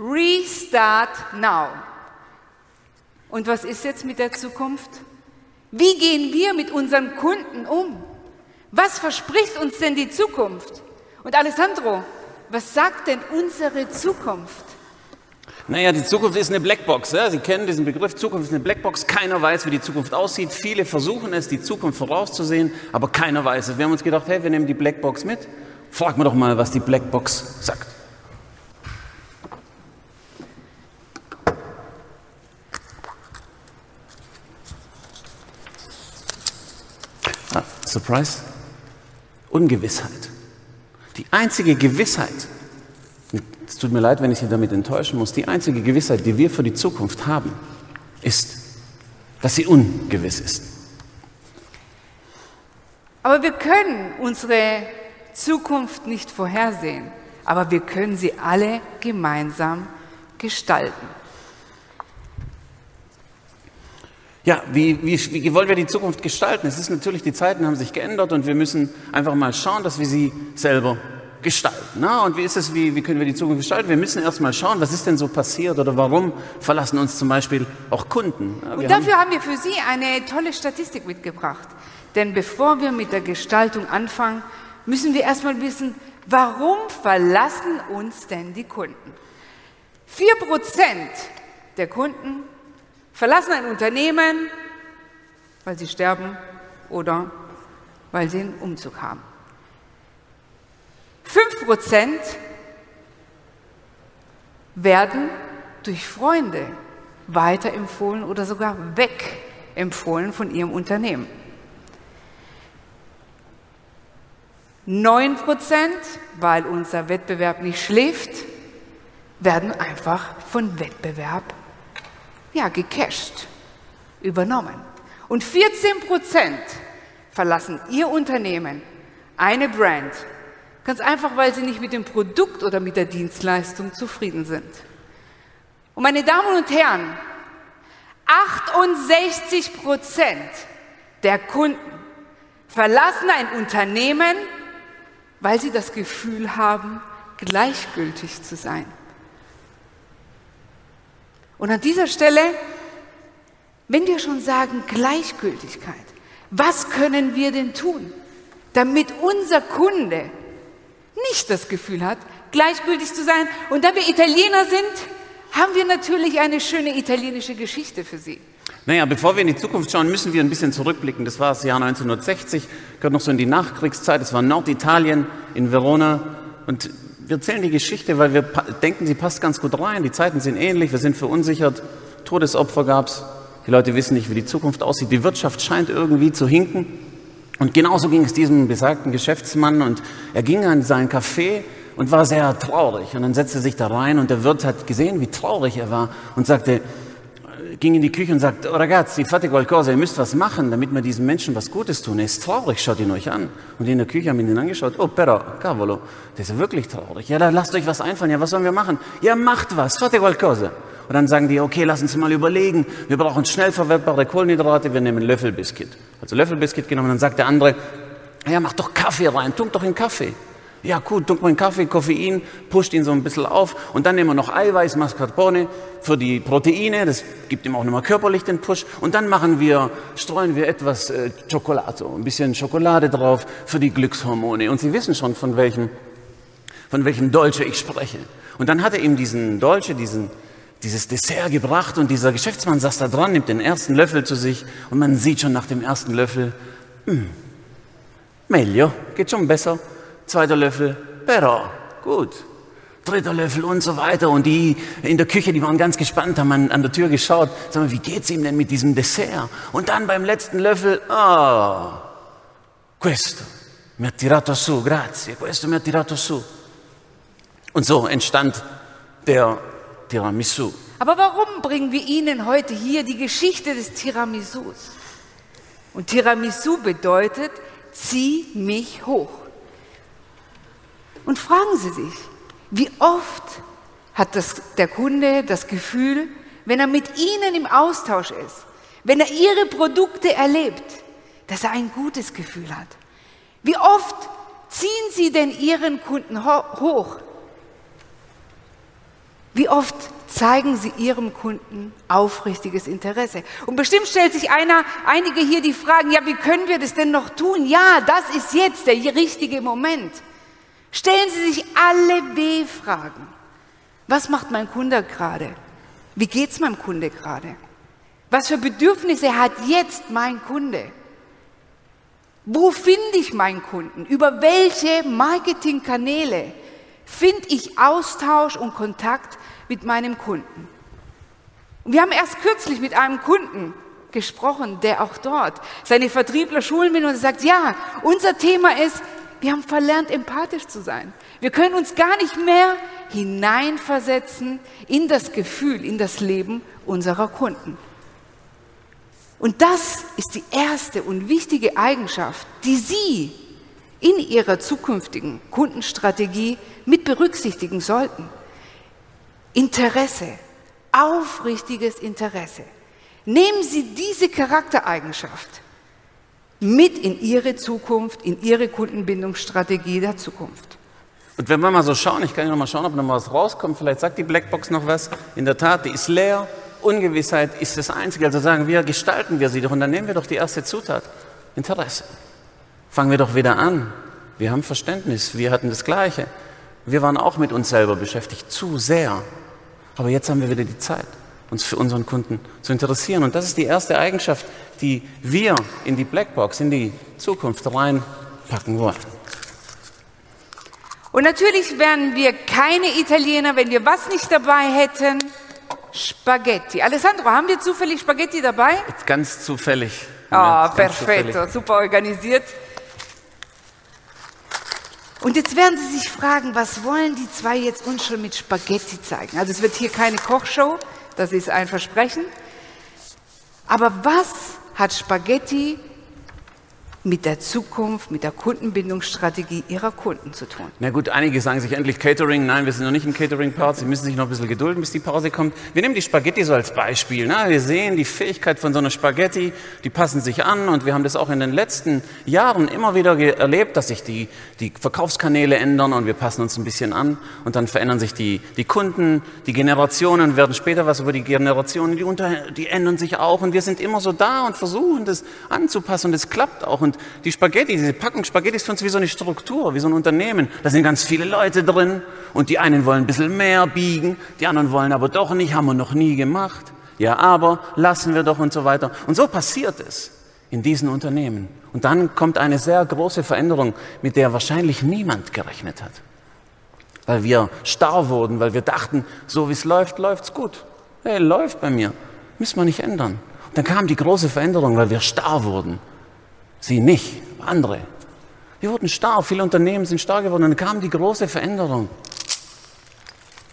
Restart now. Und was ist jetzt mit der Zukunft? Wie gehen wir mit unseren Kunden um? Was verspricht uns denn die Zukunft? Und Alessandro, was sagt denn unsere Zukunft? Naja, die Zukunft ist eine Blackbox. Ja? Sie kennen diesen Begriff, Zukunft ist eine Blackbox. Keiner weiß, wie die Zukunft aussieht. Viele versuchen es, die Zukunft vorauszusehen, aber keiner weiß es. Wir haben uns gedacht, hey, wir nehmen die Blackbox mit. Frag mir doch mal, was die Blackbox sagt. Ah, Surprise? Ungewissheit. Die einzige Gewissheit, es tut mir leid, wenn ich Sie damit enttäuschen muss, die einzige Gewissheit, die wir für die Zukunft haben, ist, dass sie ungewiss ist. Aber wir können unsere Zukunft nicht vorhersehen, aber wir können sie alle gemeinsam gestalten. Ja, wie, wie, wie wollen wir die Zukunft gestalten? Es ist natürlich, die Zeiten haben sich geändert und wir müssen einfach mal schauen, dass wir sie selber gestalten. Na, und wie ist es, wie, wie können wir die Zukunft gestalten? Wir müssen erst mal schauen, was ist denn so passiert oder warum verlassen uns zum Beispiel auch Kunden. Ja, und dafür haben, haben wir für Sie eine tolle Statistik mitgebracht. Denn bevor wir mit der Gestaltung anfangen, müssen wir erst mal wissen, warum verlassen uns denn die Kunden? Vier Prozent der Kunden verlassen ein Unternehmen, weil sie sterben oder weil sie einen Umzug haben. Fünf Prozent werden durch Freunde weiterempfohlen oder sogar wegempfohlen von ihrem Unternehmen. Neun Prozent, weil unser Wettbewerb nicht schläft, werden einfach von Wettbewerb ja, gecasht, übernommen. Und 14 Prozent verlassen ihr Unternehmen, eine Brand, ganz einfach, weil sie nicht mit dem Produkt oder mit der Dienstleistung zufrieden sind. Und meine Damen und Herren, 68 Prozent der Kunden verlassen ein Unternehmen, weil sie das Gefühl haben, gleichgültig zu sein. Und an dieser Stelle, wenn wir schon sagen Gleichgültigkeit, was können wir denn tun, damit unser Kunde nicht das Gefühl hat, gleichgültig zu sein? Und da wir Italiener sind, haben wir natürlich eine schöne italienische Geschichte für Sie. Naja, bevor wir in die Zukunft schauen, müssen wir ein bisschen zurückblicken. Das war das Jahr 1960, gehört noch so in die Nachkriegszeit. Das war Norditalien in Verona. Und wir erzählen die Geschichte, weil wir denken, sie passt ganz gut rein. Die Zeiten sind ähnlich, wir sind verunsichert. Todesopfer gab es. Die Leute wissen nicht, wie die Zukunft aussieht. Die Wirtschaft scheint irgendwie zu hinken. Und genauso ging es diesem besagten Geschäftsmann. Und er ging an sein Café und war sehr traurig. Und dann setzte er sich da rein und der Wirt hat gesehen, wie traurig er war und sagte, ging in die Küche und sagte, oh ragazzi, fate qualcosa, ihr müsst was machen, damit wir diesen Menschen was Gutes tun. Er ist traurig, schaut ihn euch an. Und in der Küche haben ihn angeschaut, oh però, cavolo, der ist wirklich traurig. Ja, dann lasst euch was einfallen. Ja, was sollen wir machen? Ja, macht was, fate qualcosa. Und dann sagen die, okay, lass uns mal überlegen. Wir brauchen schnell verwertbare Kohlenhydrate, wir nehmen Löffelbiskuit. Also Löffelbiskuit genommen. Dann sagt der andere, ja, mach doch Kaffee rein, tunk doch in Kaffee. Ja, gut, trinkt man Kaffee, Koffein, pusht ihn so ein bisschen auf. Und dann nehmen wir noch Eiweiß, Mascarpone für die Proteine, das gibt ihm auch nochmal körperlich den Push. Und dann machen wir, streuen wir etwas äh, Schokolade, ein bisschen Schokolade drauf für die Glückshormone. Und Sie wissen schon, von welchem, von welchem Dolce ich spreche. Und dann hat er ihm diesen Dolce, diesen, dieses Dessert gebracht. Und dieser Geschäftsmann saß da dran, nimmt den ersten Löffel zu sich. Und man sieht schon nach dem ersten Löffel, hm, meglio, geht schon besser zweiter Löffel, però, gut. Dritter Löffel und so weiter. Und die in der Küche, die waren ganz gespannt, haben an, an der Tür geschaut. Sagen wir, wie geht's ihm denn mit diesem Dessert? Und dann beim letzten Löffel, ah, oh, questo mi ha tirato su, grazie, questo mi ha tirato su. Und so entstand der Tiramisu. Aber warum bringen wir Ihnen heute hier die Geschichte des Tiramisus? Und Tiramisu bedeutet, zieh mich hoch. Und fragen Sie sich, wie oft hat das, der Kunde das Gefühl, wenn er mit Ihnen im Austausch ist, wenn er Ihre Produkte erlebt, dass er ein gutes Gefühl hat? Wie oft ziehen Sie denn Ihren Kunden hoch? Wie oft zeigen Sie Ihrem Kunden aufrichtiges Interesse? Und bestimmt stellt sich einer, einige hier die Fragen, ja, wie können wir das denn noch tun? Ja, das ist jetzt der richtige Moment. Stellen Sie sich alle W-Fragen. Was macht mein Kunde gerade? Wie geht es meinem Kunde gerade? Was für Bedürfnisse hat jetzt mein Kunde? Wo finde ich meinen Kunden? Über welche Marketingkanäle finde ich Austausch und Kontakt mit meinem Kunden? Und wir haben erst kürzlich mit einem Kunden gesprochen, der auch dort seine Vertriebler schulen will und sagt, ja, unser Thema ist, wir haben verlernt, empathisch zu sein. Wir können uns gar nicht mehr hineinversetzen in das Gefühl, in das Leben unserer Kunden. Und das ist die erste und wichtige Eigenschaft, die Sie in Ihrer zukünftigen Kundenstrategie mit berücksichtigen sollten. Interesse, aufrichtiges Interesse. Nehmen Sie diese Charaktereigenschaft mit in Ihre Zukunft, in Ihre Kundenbindungsstrategie der Zukunft. Und wenn wir mal so schauen, ich kann ja noch mal schauen, ob noch mal was rauskommt, vielleicht sagt die Blackbox noch was. In der Tat, die ist leer, Ungewissheit ist das Einzige. Also sagen wir, gestalten wir sie doch und dann nehmen wir doch die erste Zutat, Interesse. Fangen wir doch wieder an. Wir haben Verständnis, wir hatten das Gleiche. Wir waren auch mit uns selber beschäftigt, zu sehr. Aber jetzt haben wir wieder die Zeit, uns für unseren Kunden zu interessieren. Und das ist die erste Eigenschaft, die wir in die Blackbox, in die Zukunft reinpacken wollen. Und natürlich wären wir keine Italiener, wenn wir was nicht dabei hätten. Spaghetti. Alessandro, haben wir zufällig Spaghetti dabei? Ganz zufällig. Ah, oh, perfetto, super organisiert. Und jetzt werden Sie sich fragen, was wollen die zwei jetzt uns schon mit Spaghetti zeigen? Also es wird hier keine Kochshow, das ist ein Versprechen. Aber was hat Spaghetti mit der Zukunft, mit der Kundenbindungsstrategie Ihrer Kunden zu tun. Na gut, einige sagen sich endlich Catering. Nein, wir sind noch nicht im Catering-Part. Sie müssen sich noch ein bisschen gedulden, bis die Pause kommt. Wir nehmen die Spaghetti so als Beispiel. Na, wir sehen die Fähigkeit von so einer Spaghetti, die passen sich an und wir haben das auch in den letzten Jahren immer wieder erlebt, dass sich die, die Verkaufskanäle ändern und wir passen uns ein bisschen an und dann verändern sich die, die Kunden, die Generationen, werden später was über die Generationen, die, unter, die ändern sich auch und wir sind immer so da und versuchen das anzupassen und es klappt auch. Und und die Spaghetti, diese Packung Spaghetti ist für uns wie so eine Struktur, wie so ein Unternehmen. Da sind ganz viele Leute drin und die einen wollen ein bisschen mehr biegen, die anderen wollen aber doch nicht, haben wir noch nie gemacht. Ja, aber lassen wir doch und so weiter. Und so passiert es in diesen Unternehmen. Und dann kommt eine sehr große Veränderung, mit der wahrscheinlich niemand gerechnet hat. Weil wir starr wurden, weil wir dachten, so wie es läuft, läuft es gut. Hey, läuft bei mir. Müssen wir nicht ändern. Und dann kam die große Veränderung, weil wir starr wurden. Sie nicht, andere. Wir wurden starr, viele Unternehmen sind starr geworden und dann kam die große Veränderung.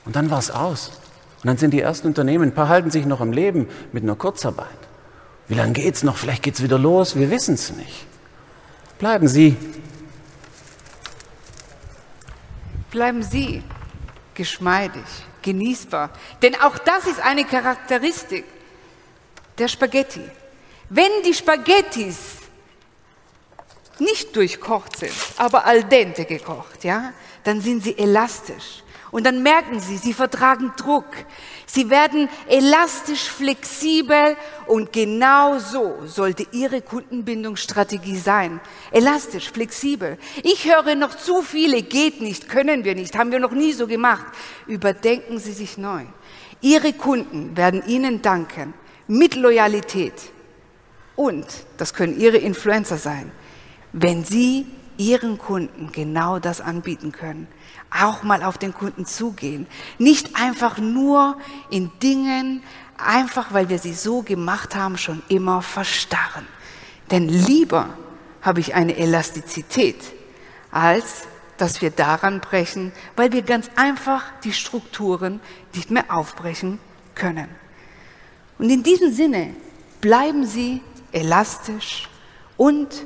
Und dann war es aus. Und dann sind die ersten Unternehmen, ein paar halten sich noch am Leben mit einer Kurzarbeit. Wie lange geht es noch? Vielleicht geht es wieder los, wir wissen es nicht. Bleiben Sie. Bleiben Sie geschmeidig, genießbar. Denn auch das ist eine Charakteristik der Spaghetti. Wenn die Spaghettis nicht durchkocht sind, aber al dente gekocht, ja, dann sind sie elastisch. Und dann merken sie, sie vertragen Druck. Sie werden elastisch, flexibel und genau so sollte ihre Kundenbindungsstrategie sein. Elastisch, flexibel. Ich höre noch zu viele, geht nicht, können wir nicht, haben wir noch nie so gemacht. Überdenken Sie sich neu. Ihre Kunden werden Ihnen danken mit Loyalität. Und, das können Ihre Influencer sein, wenn Sie Ihren Kunden genau das anbieten können. Auch mal auf den Kunden zugehen. Nicht einfach nur in Dingen, einfach weil wir sie so gemacht haben, schon immer verstarren. Denn lieber habe ich eine Elastizität, als dass wir daran brechen, weil wir ganz einfach die Strukturen nicht mehr aufbrechen können. Und in diesem Sinne bleiben Sie elastisch und